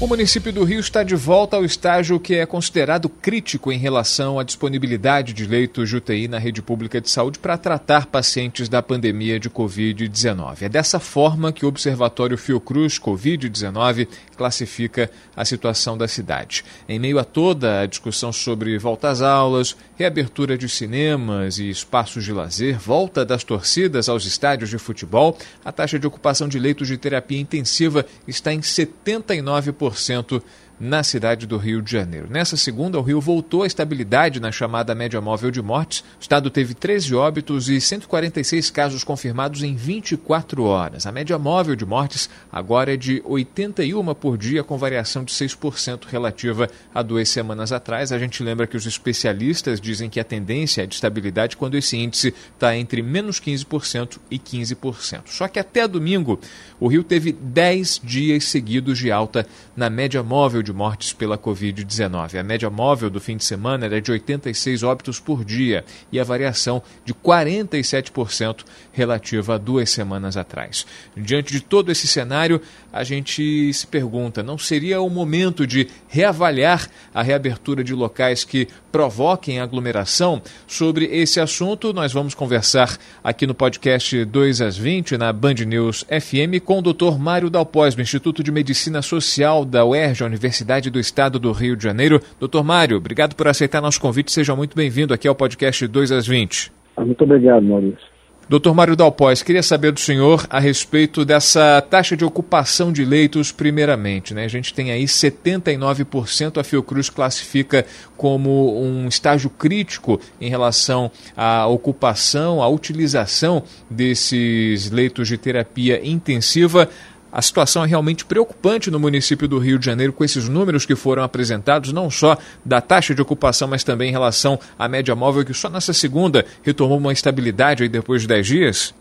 O município do Rio está de volta ao estágio que é considerado crítico em relação à disponibilidade de leitos de UTI na rede pública de saúde para tratar pacientes da pandemia de Covid-19. É dessa forma que o Observatório Fiocruz Covid-19 classifica a situação da cidade. Em meio a toda a discussão sobre volta às aulas, reabertura de cinemas e espaços de lazer, volta das torcidas aos estádios de futebol, a taxa de ocupação de leitos de terapia intensiva está em 79% 100% na cidade do Rio de Janeiro. Nessa segunda, o Rio voltou à estabilidade na chamada média móvel de mortes. O estado teve 13 óbitos e 146 casos confirmados em 24 horas. A média móvel de mortes agora é de 81 por dia, com variação de 6% relativa a duas semanas atrás. A gente lembra que os especialistas dizem que a tendência é de estabilidade quando esse índice está entre menos 15% e 15%. Só que até domingo, o Rio teve 10 dias seguidos de alta na média móvel de de mortes pela Covid-19. A média móvel do fim de semana era de 86 óbitos por dia e a variação de 47% relativa a duas semanas atrás. Diante de todo esse cenário, a gente se pergunta: não seria o momento de reavaliar a reabertura de locais que provoquem aglomeração? Sobre esse assunto, nós vamos conversar aqui no podcast 2 às 20, na Band News FM, com o Dr. Mário Dalpós, do Instituto de Medicina Social da UERJ, Universidade do Estado do Rio de Janeiro. Doutor Mário, obrigado por aceitar nosso convite. Seja muito bem-vindo aqui ao podcast 2 às 20. Muito obrigado, Maurício. Doutor Mário Dalpós, queria saber do senhor a respeito dessa taxa de ocupação de leitos, primeiramente. Né? A gente tem aí 79%, a Fiocruz classifica como um estágio crítico em relação à ocupação, à utilização desses leitos de terapia intensiva. A situação é realmente preocupante no município do Rio de Janeiro com esses números que foram apresentados, não só da taxa de ocupação, mas também em relação à média móvel, que só nessa segunda retomou uma estabilidade aí depois de 10 dias?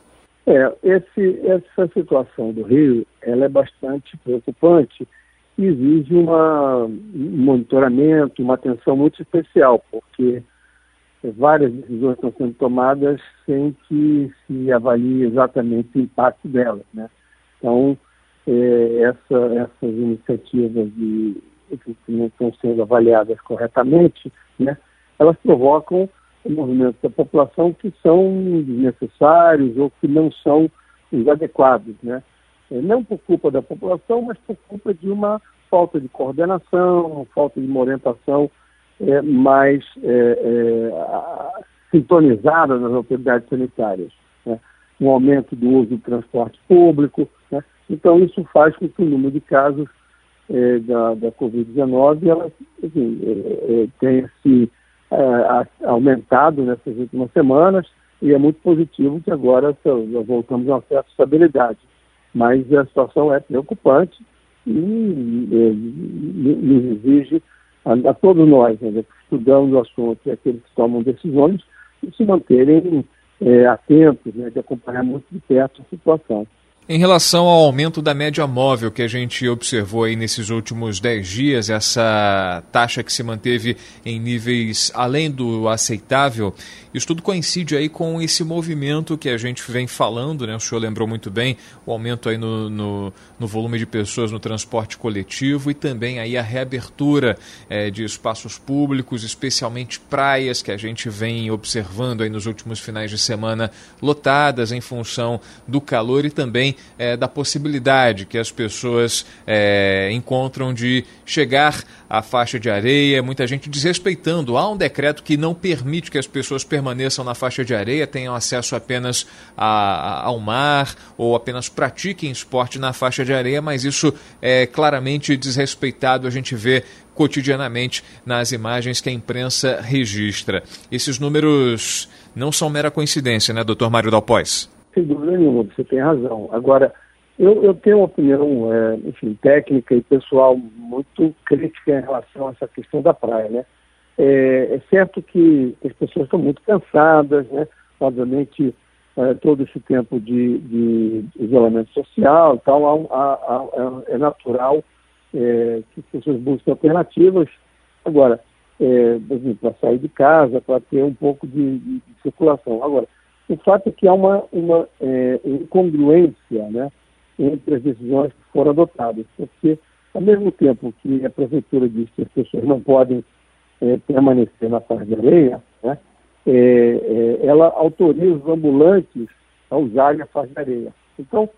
É, esse, essa situação do Rio ela é bastante preocupante e exige uma, um monitoramento, uma atenção muito especial, porque várias decisões estão sendo tomadas sem que se avalie exatamente o impacto delas. Né? Então, é, essa, essas iniciativas de, que não estão sendo avaliadas corretamente, né, elas provocam movimentos da população que são desnecessários ou que não são os adequados, né? É, não por culpa da população, mas por culpa de uma falta de coordenação, falta de uma orientação é, mais é, é, sintonizada nas autoridades sanitárias. Né? Um aumento do uso do transporte público? Então, isso faz com que o número de casos é, da, da Covid-19 ela, enfim, é, é, tenha se é, aumentado nessas últimas semanas e é muito positivo que agora nós voltamos a uma certa estabilidade. Mas a situação é preocupante e nos exige a, a, todos nós, né, que estudamos o assunto e aqueles que tomam decisões, de se manterem é, atentos, né, de acompanhar muito de perto a situação. Em relação ao aumento da média móvel que a gente observou aí nesses últimos 10 dias, essa taxa que se manteve em níveis além do aceitável, isso tudo coincide aí com esse movimento que a gente vem falando, né? O senhor lembrou muito bem, o aumento aí no, no, no volume de pessoas no transporte coletivo e também aí a reabertura é, de espaços públicos, especialmente praias que a gente vem observando aí nos últimos finais de semana lotadas em função do calor e também é, da possibilidade que as pessoas é, encontram de chegar à faixa de areia, muita gente desrespeitando. Há um decreto que não permite que as pessoas permaneçam na faixa de areia, tenham acesso apenas a, a, ao mar ou apenas pratiquem esporte na faixa de areia, mas isso é claramente desrespeitado. A gente vê cotidianamente nas imagens que a imprensa registra. Esses números não são mera coincidência, né, doutor Mário Dalpós? Sem dúvida nenhuma, você tem razão. Agora, eu, eu tenho uma opinião, é, enfim, técnica e pessoal muito crítica em relação a essa questão da praia, né? É, é certo que as pessoas estão muito cansadas, né? Obviamente, é, todo esse tempo de, de isolamento social, então há, há, há, é natural é, que as pessoas busquem alternativas. Agora, é, para sair de casa, para ter um pouco de, de, de, circulação. Agora, o fato é que há uma, uma é, incongruência né, entre as decisões que foram adotadas, porque, ao mesmo tempo que a prefeitura diz que as pessoas não podem é, permanecer na faixa de areia, né, é, é, ela autoriza os ambulantes a usarem a faixa de areia. Então,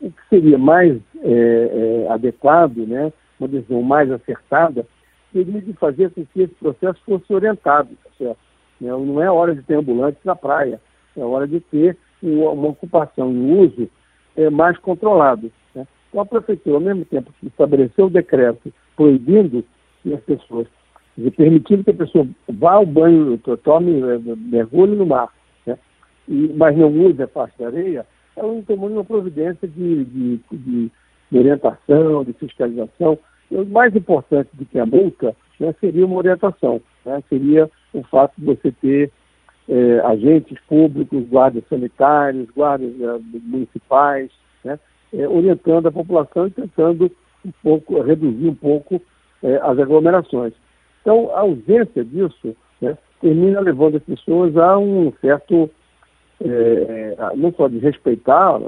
o que seria mais é, adequado, né, uma decisão mais acertada, seria de fazer com que esse processo fosse orientado, tá certo? Não é hora de ter ambulantes na praia, é hora de ter uma ocupação e um uso é, mais controlado. Né? Então, a prefeitura, ao mesmo tempo que estabeleceu o decreto proibindo que as pessoas, permitindo que a pessoa vá ao banho, tome, é, mergulhe no mar, né? e, mas não use a faixa de areia, ela não tomou nenhuma providência de, de, de, de orientação, de fiscalização. E o mais importante do que a multa né, seria uma orientação, né? seria o fato de você ter é, agentes públicos, guardas sanitários, guardas é, municipais, né, é, orientando a população e tentando um pouco, reduzir um pouco é, as aglomerações. Então, a ausência disso né, termina levando as pessoas a um certo, é, não só de respeitar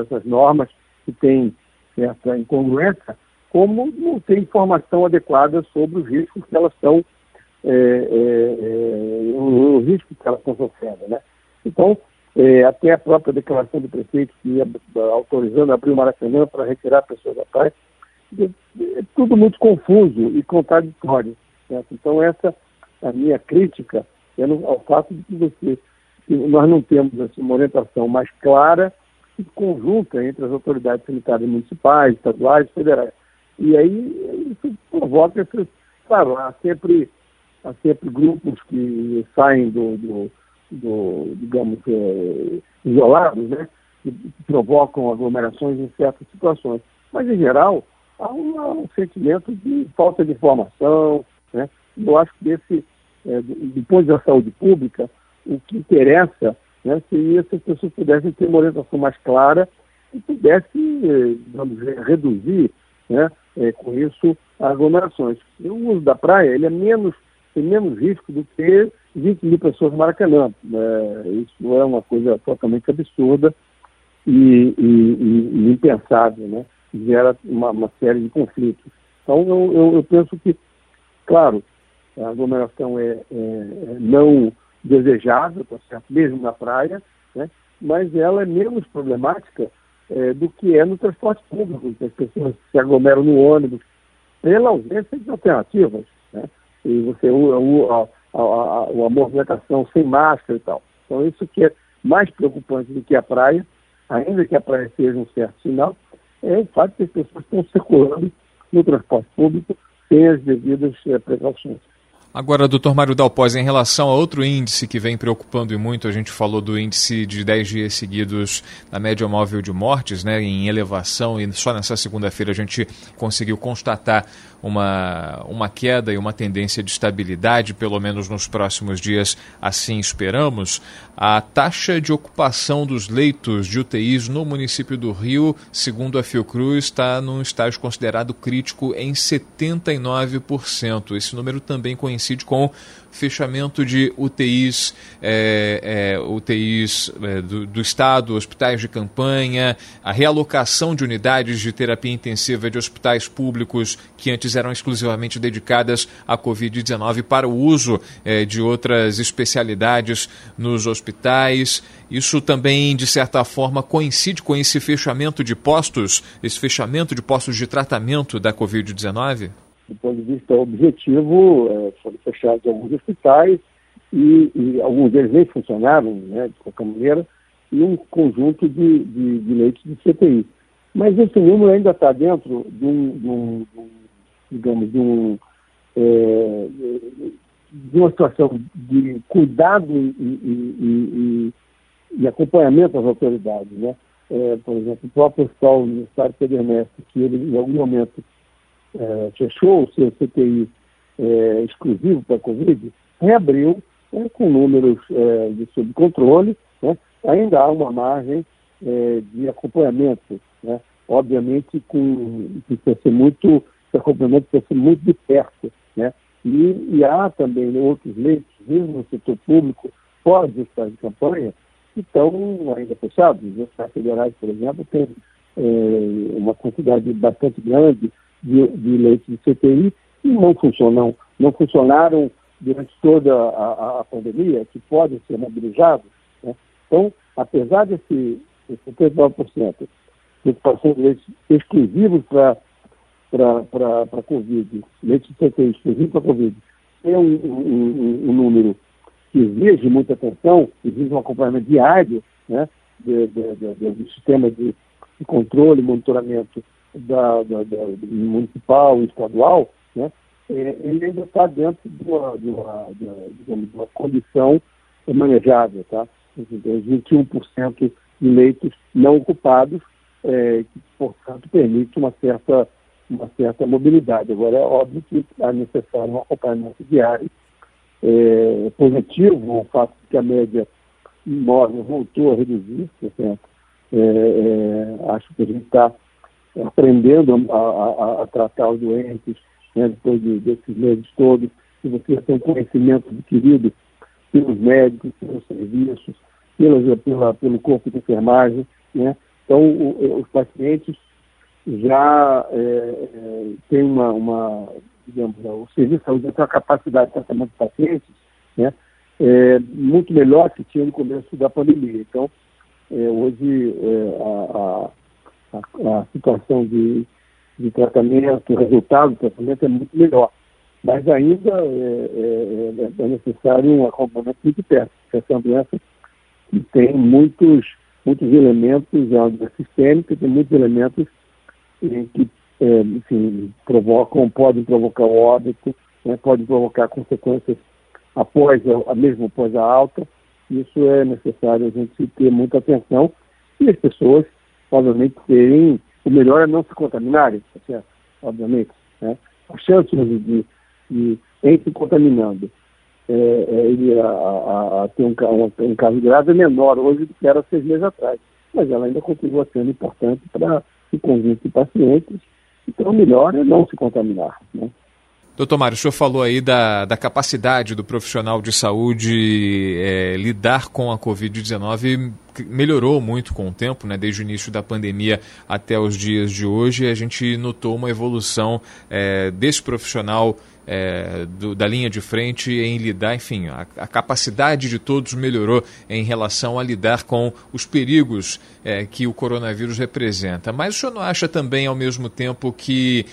essas normas que têm certa incongruência, como não ter informação adequada sobre os riscos que elas estão o, risco que elas estão sofrendo. Né? Então, é, até a própria declaração do prefeito que ia autorizando abrir o Maracanã para retirar pessoas da praia, é, é tudo muito confuso e contraditório. Certo? Então, essa a minha crítica é no, ao fato de que você, que nós não temos assim, uma orientação mais clara e conjunta entre as autoridades sanitárias municipais, estaduais, federais. E aí isso provoca, claro, há sempre há sempre grupos que saem do, do, do digamos, é, isolados, né? Que provocam aglomerações em certas situações. Mas, em geral, há um, um sentimento de falta de informação, né? Eu acho que esse, é, depois da saúde pública, o que interessa né, seria se as pessoas pudessem ter uma orientação mais clara e pudessem, é, digamos, reduzir né, é, com isso aglomerações. o uso da praia ele é menos tem menos risco do que 20 mil pessoas no Maracanã. É, isso é uma coisa totalmente absurda e, e, e impensável, né? Gera uma, uma, série de conflitos. Então, eu, eu, eu, penso que, claro, a aglomeração é, é, é não desejável, tá certo? mesmo na praia, né? mas ela é menos problemática é, do que é no transporte público, que as pessoas se aglomeram no ônibus, pela ausência de alternativas. Né? E você a, a, a, a movimentação sem máscara e tal. Então isso que é mais preocupante do que a praia, ainda que a praia seja um certo sinal, é o fato que as pessoas estão circulando no transporte público sem as devidas é, precauções. Agora, doutor Mário Dalpós, em relação a outro índice que vem preocupando e muito, a gente falou do índice de 10 dias seguidos na média móvel de mortes, né, em elevação, e só nessa segunda-feira a gente conseguiu constatar uma, uma queda e uma tendência de estabilidade, pelo menos nos próximos dias, assim esperamos. A taxa de ocupação dos leitos de UTIs no município do Rio, segundo a Fiocruz, está num estágio considerado crítico em 79%. Esse número também coincide com fechamento de UTIs, é, é, UTIs é, do, do, Estado, hospitais de campanha, a realocação de unidades de terapia intensiva de hospitais públicos que antes eram exclusivamente dedicadas à Covid-19 para o uso de outras especialidades nos hospitais. Isso também, de certa forma, coincide com esse fechamento de postos, esse fechamento de postos de tratamento da Covid-19? Do ponto de vista objetivo, é, foram fechados alguns hospitais e, e, alguns deles nem funcionavam, né, de qualquer maneira, e um conjunto de, de, de leitos de CTI. Mas esse número ainda está dentro de um, de um, digamos, de, um, é, de uma situação de cuidado e, e, e acompanhamento às autoridades. Né? É, por exemplo, o próprio Hospital Universitário Pedro Ernesto, que ele, em algum momento, é, fechou o seu CTI é, exclusivo para a Covid, reabriu é, com números é, de sob controle, né? ainda há uma margem de acompanhamento, né? obviamente com, precisa ser muito esse acompanhamento precisa ser muito de perto. Né? E, e há também outros leitos, mesmo no setor público, fora dos hospitais de campanha, que estão ainda fechados. Os hospitais federais, por exemplo, têm uma quantidade bastante grande de, de leitos de CTI e não funcionam, não funcionaram durante toda a, a pandemia, que podem ser mobilizados. Né? Então, apesar desse, desse 79% de ocupação de leitos exclusivos para a Covid, leitos de CTI exclusivos para a Covid, é um, um, um, número que exige muita atenção, exige um acompanhamento diário né, do sistema de controle e monitoramento da, da, da, municipal estadual, né, é, ele ainda está dentro de uma, de, uma, de, de uma condição manejável. Tá? 21% de leitos não ocupados, é, que, portanto, permite uma certa, uma certa mobilidade. Agora, é óbvio que é necessário um acompanhamento diário. É, positivo o fato de que a média móvel voltou a reduzir, portanto, é, é, acho que a gente está aprendendo a, a, a, tratar os doentes né, depois de, desses meses todos, se você tem conhecimento adquirido pelos médicos, pelos serviços, pela, pela, pelo corpo de enfermagem, né? Então, o, os pacientes já é, é, têm uma, uma, digamos, o serviço de saúde tem uma capacidade de tratamento de pacientes, né? É, muito melhor que tinha no começo da pandemia. Então, é, hoje é, a, a, a, situação de, de tratamento, o resultado do tratamento é muito melhor. Mas ainda é, é, é necessário um acompanhamento muito perto. Essa é uma doença que tem muitos, muitos elementos, é uma sistêmica, tem muitos elementos que é, enfim, provocam, podem provocar óbito, né, podem provocar consequências após, a, mesmo após a alta. Isso é necessário a gente ter muita atenção e as pessoas, obviamente, terem. O melhor é não se contaminarem, certo? Obviamente. Né? A chance de, de, de em se contaminando é, é, ele a, a, a ter um, um, um, caso grave é menor hoje do que era seis meses atrás. Mas ela ainda continua sendo importante para o conjunto de pacientes. Então, o melhor é não se contaminar. Né? Doutor Mário, o senhor falou aí da, da capacidade do profissional de saúde é, lidar com a Covid-19 melhorou muito com o tempo, né? desde o início da pandemia até os dias de hoje. A gente notou uma evolução é, desse profissional é, do, da linha de frente em lidar, enfim, a, a, capacidade de todos melhorou em relação a lidar com os perigos é, que o coronavírus representa. Mas o senhor não acha também, ao mesmo tempo, que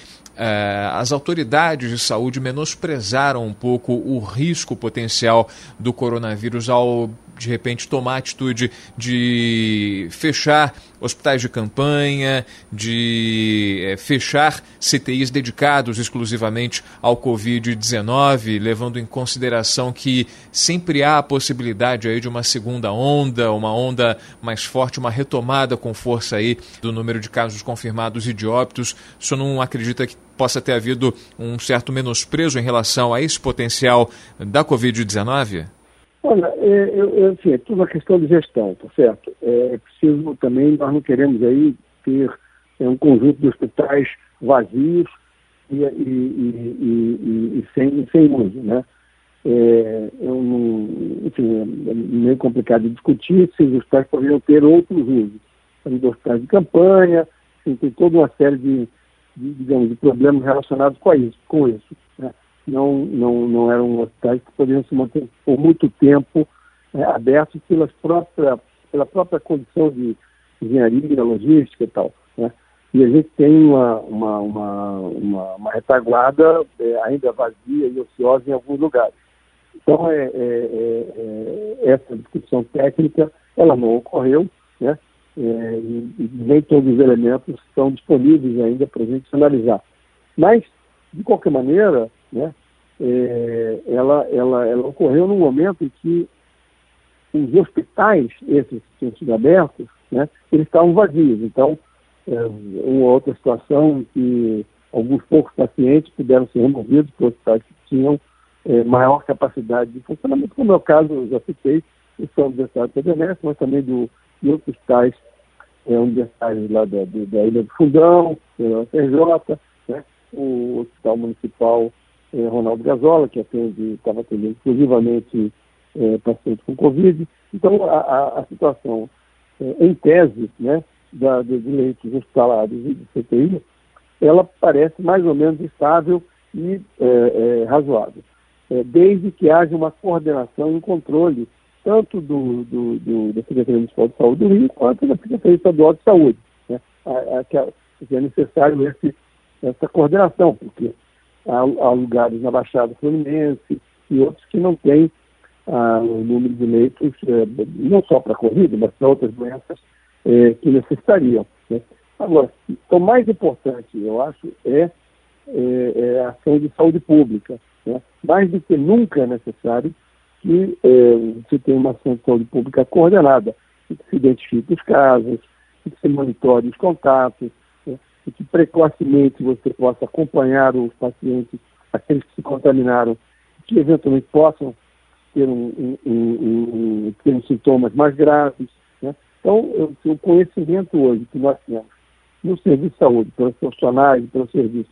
as autoridades de saúde menosprezaram um pouco o risco potencial do coronavírus ao de repente tomar a atitude de fechar hospitais de campanha, de é, fechar CTIs dedicados exclusivamente ao Covid-19, levando em consideração que sempre há a possibilidade aí de uma segunda onda, uma onda mais forte, uma retomada com força aí do número de casos confirmados e de óbitos. O senhor não acredita que possa ter havido um certo menosprezo em relação a esse potencial da Covid-19? Olha, é, assim, é tudo uma questão de gestão, tá certo? É, é preciso também, nós não queremos aí ter é, um conjunto de hospitais vazios e, e, e, e sem, sem uso, né? É, eu não, enfim, é meio complicado de discutir se os hospitais poderiam ter outros usos. Os hospitais de campanha, assim, tem toda uma série de, de, digamos, de problemas relacionados com isso. Com isso né? Não, não, não eram hospitais que poderiam se manter por muito tempo é, abertos pelas própria, pela própria condição de engenharia, logística e tal. Né? E a gente tem uma, uma, uma, uma, uma retaguarda é, ainda vazia e ociosa em alguns lugares. Então, é, é, é, é essa discussão técnica, ela não ocorreu, né? E, e nem todos os elementos estão disponíveis ainda para a gente analisar. Mas, de qualquer maneira, né, é, ela, ela, ela ocorreu num momento em que os hospitais, esses que tinham abertos, né, eles estavam vazios. Então, é, uma outra situação em que alguns poucos pacientes puderam ser removidos para hospitais que tinham é, maior capacidade de funcionamento, como é o caso, eu já citei, o São Universidade Federal, mas também do, de outros hospitais é, universitários lá da, da Ilha do Fundão, da FRJ, né, o Hospital Municipal eh, Ronaldo Gazola, que atende, estava atendendo exclusivamente eh, pacientes com Covid. Então, a, a, a situação, eh, em tese, né, da, de leitos hospitalares e de CTI, ela parece mais ou menos estável e é, é, razoável, é, desde que haja uma coordenação e um controle tanto do, do, do, da Secretaria Municipal de Saúde do Rio quanto da Secretaria Estadual de Saúde. Né? A, a, que é necessário esse, essa coordenação, porque há, há, lugares na Baixada Fluminense e outros que não têm ah, o número de leitos, é, não só para Covid, mas para outras doenças é, que necessitariam. Né? Agora, o mais importante, eu acho, é, é, é a ação de saúde pública. Né? Mais do que nunca é necessário que é, se tenha uma ação de saúde pública coordenada, que se identifique os casos, que se monitore os contatos? E que precocemente você possa acompanhar os pacientes, aqueles que se contaminaram, que eventualmente possam ter, um, um, um, ter sintomas mais graves, então, o conhecimento hoje que nós temos no serviço de saúde, pelos profissionais pelo serviço,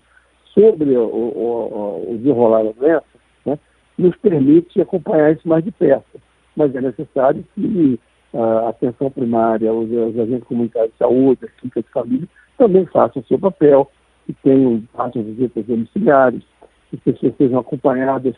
sobre o, o, o desenrolar da doença, né, nos permite acompanhar isso mais de perto. Mas é necessário que a atenção primária, os, os agentes comunitários de saúde, as clínicas de família, também façam o seu papel, que tenham, façam visitas domiciliares, que as pessoas sejam acompanhadas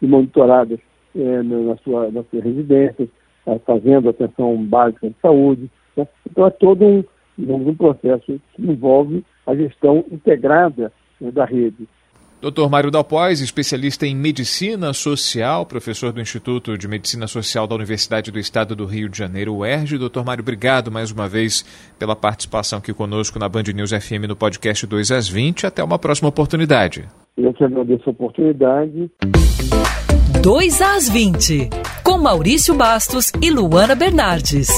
e monitoradas é, na, sua, na sua residência, Tá fazendo atenção básica de saúde. Né? Então é todo um, um processo que envolve a gestão integrada né, da rede. Dr. Mário Dalpois, especialista em medicina social, professor do Instituto de Medicina Social da Universidade do Estado do Rio de Janeiro, UERJ. Doutor Mário, obrigado mais uma vez pela participação aqui conosco na Band News FM no podcast 2 às 20. Até uma próxima oportunidade. Eu te agradeço a oportunidade. 2 às 20, com Maurício Bastos e Luana Bernardes.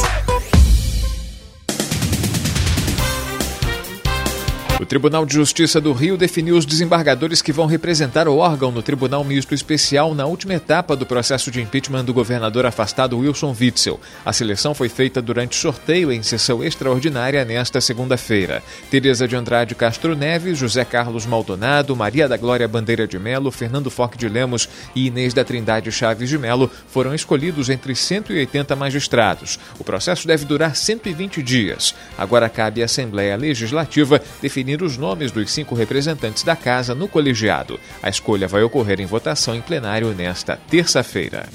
O Tribunal de Justiça do Rio definiu os desembargadores que vão representar o órgão no Tribunal Misto Especial na última etapa do processo de impeachment do governador afastado Wilson Witzel. A seleção foi feita durante sorteio em sessão extraordinária nesta segunda-feira. Tereza de Andrade Castro Neves, José Carlos Maldonado, Maria da Glória Bandeira de Melo, Fernando Foque de Lemos e Inês da Trindade Chaves de Melo foram escolhidos entre 180 magistrados. O processo deve durar 120 dias. Agora cabe à Assembleia Legislativa definir definir os nomes dos cinco representantes da Casa no colegiado. A escolha vai ocorrer em votação em plenário nesta terça-feira.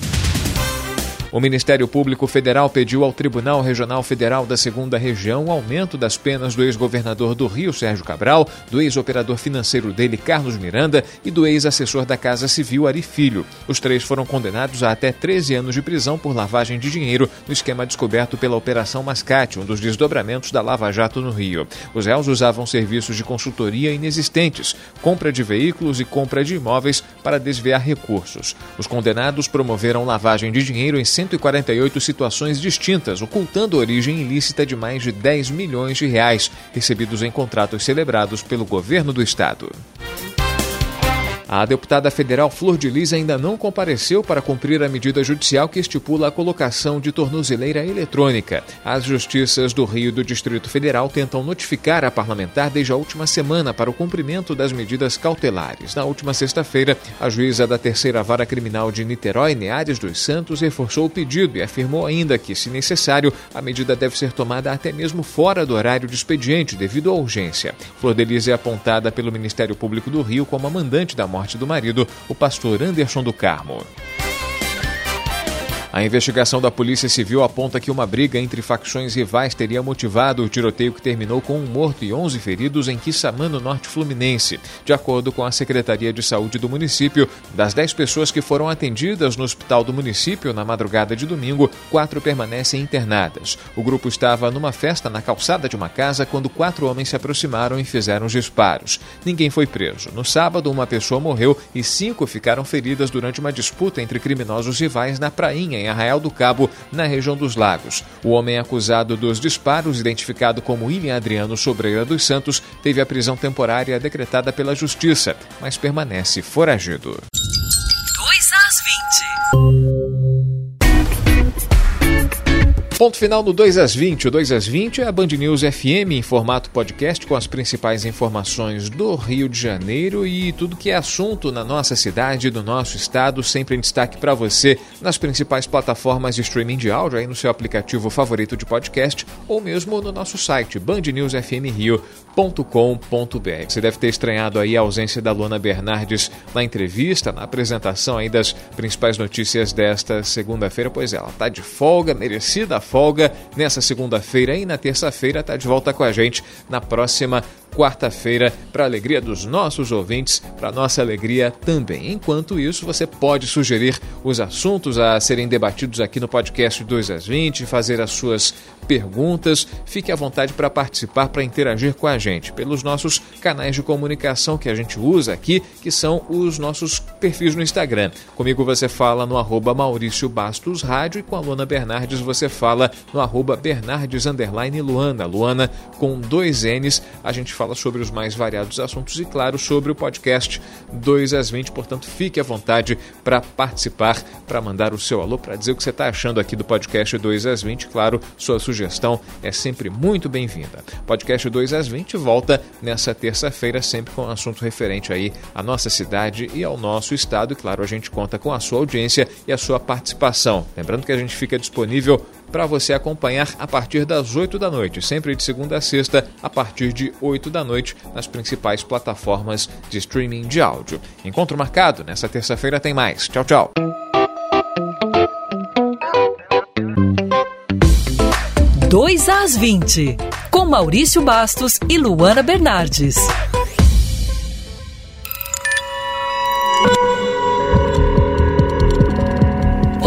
O Ministério Público Federal pediu ao Tribunal Regional Federal da Segunda Região aumento das penas do ex-governador do Rio, Sérgio Cabral, do ex-operador financeiro dele, Carlos Miranda, e do ex-assessor da Casa Civil, Ari Filho. Os três foram condenados a até 13 anos de prisão por lavagem de dinheiro no esquema descoberto pela Operação Mascate, um dos desdobramentos da Lava Jato no Rio. Os réus usavam serviços de consultoria inexistentes, compra de veículos e compra de imóveis para desviar recursos. Os condenados promoveram lavagem de dinheiro em 148 situações distintas, ocultando a origem ilícita de mais de 10 milhões de reais recebidos em contratos celebrados pelo governo do estado. A deputada federal Flor de Lis ainda não compareceu para cumprir a medida judicial que estipula a colocação de tornozeleira eletrônica. As justiças do Rio e do Distrito Federal tentam notificar a parlamentar desde a última semana para o cumprimento das medidas cautelares. Na última sexta-feira, a juíza da Terceira Vara Criminal de Niterói, Neares dos Santos, reforçou o pedido e afirmou ainda que, se necessário, a medida deve ser tomada até mesmo fora do horário de expediente, devido à urgência. Flor de Lis é apontada pelo Ministério Público do Rio como a mandante da morte morte do marido, o pastor Anderson do Carmo. A investigação da Polícia Civil aponta que uma briga entre facções rivais teria motivado o tiroteio que terminou com um morto e 11 feridos em Quissamã, no norte fluminense. De acordo com a Secretaria de Saúde do município, das 10 pessoas que foram atendidas no hospital do município na madrugada de domingo, quatro permanecem internadas. O grupo estava numa festa na calçada de uma casa quando quatro homens se aproximaram e fizeram os disparos. Ninguém foi preso. No sábado, uma pessoa morreu e cinco ficaram feridas durante uma disputa entre criminosos rivais na prainha, em Arraial do Cabo, na região dos Lagos. O homem acusado dos disparos, identificado como William Adriano Sobreira dos Santos, teve a prisão temporária decretada pela Justiça, mas permanece foragido. 2 às 20. Ponto final no 2 às 20. O 2 às 20 é a Band News FM em formato podcast com as principais informações do Rio de Janeiro e tudo que é assunto na nossa cidade, no nosso estado, sempre em destaque para você nas principais plataformas de streaming de áudio, aí no seu aplicativo favorito de podcast ou mesmo no nosso site bandnewsfmrio.com.br. Você deve ter estranhado aí a ausência da Luana Bernardes na entrevista, na apresentação aí das principais notícias desta segunda-feira, pois ela está de folga, merecida folga nessa segunda-feira e na terça-feira está de volta com a gente na próxima quarta-feira, para a alegria dos nossos ouvintes, para nossa alegria também. Enquanto isso, você pode sugerir os assuntos a serem debatidos aqui no podcast 2 às 20, fazer as suas perguntas. Fique à vontade para participar, para interagir com a gente pelos nossos canais de comunicação que a gente usa aqui, que são os nossos perfis no Instagram. Comigo você fala no arroba Maurício Bastos Rádio e com a Luana Bernardes você fala no arroba Bernardes Luana. Luana com dois N's. A gente fala fala sobre os mais variados assuntos e, claro, sobre o podcast 2 às 20. Portanto, fique à vontade para participar, para mandar o seu alô, para dizer o que você está achando aqui do podcast 2 às 20. Claro, sua sugestão é sempre muito bem-vinda. Podcast 2 às 20 volta nessa terça-feira, sempre com um assunto referente aí à nossa cidade e ao nosso estado. E, claro, a gente conta com a sua audiência e a sua participação. Lembrando que a gente fica disponível para você acompanhar a partir das 8 da noite, sempre de segunda a sexta, a partir de 8 da noite, nas principais plataformas de streaming de áudio. Encontro marcado, nessa terça-feira tem mais. Tchau, tchau. Dois às 20, com Maurício Bastos e Luana Bernardes.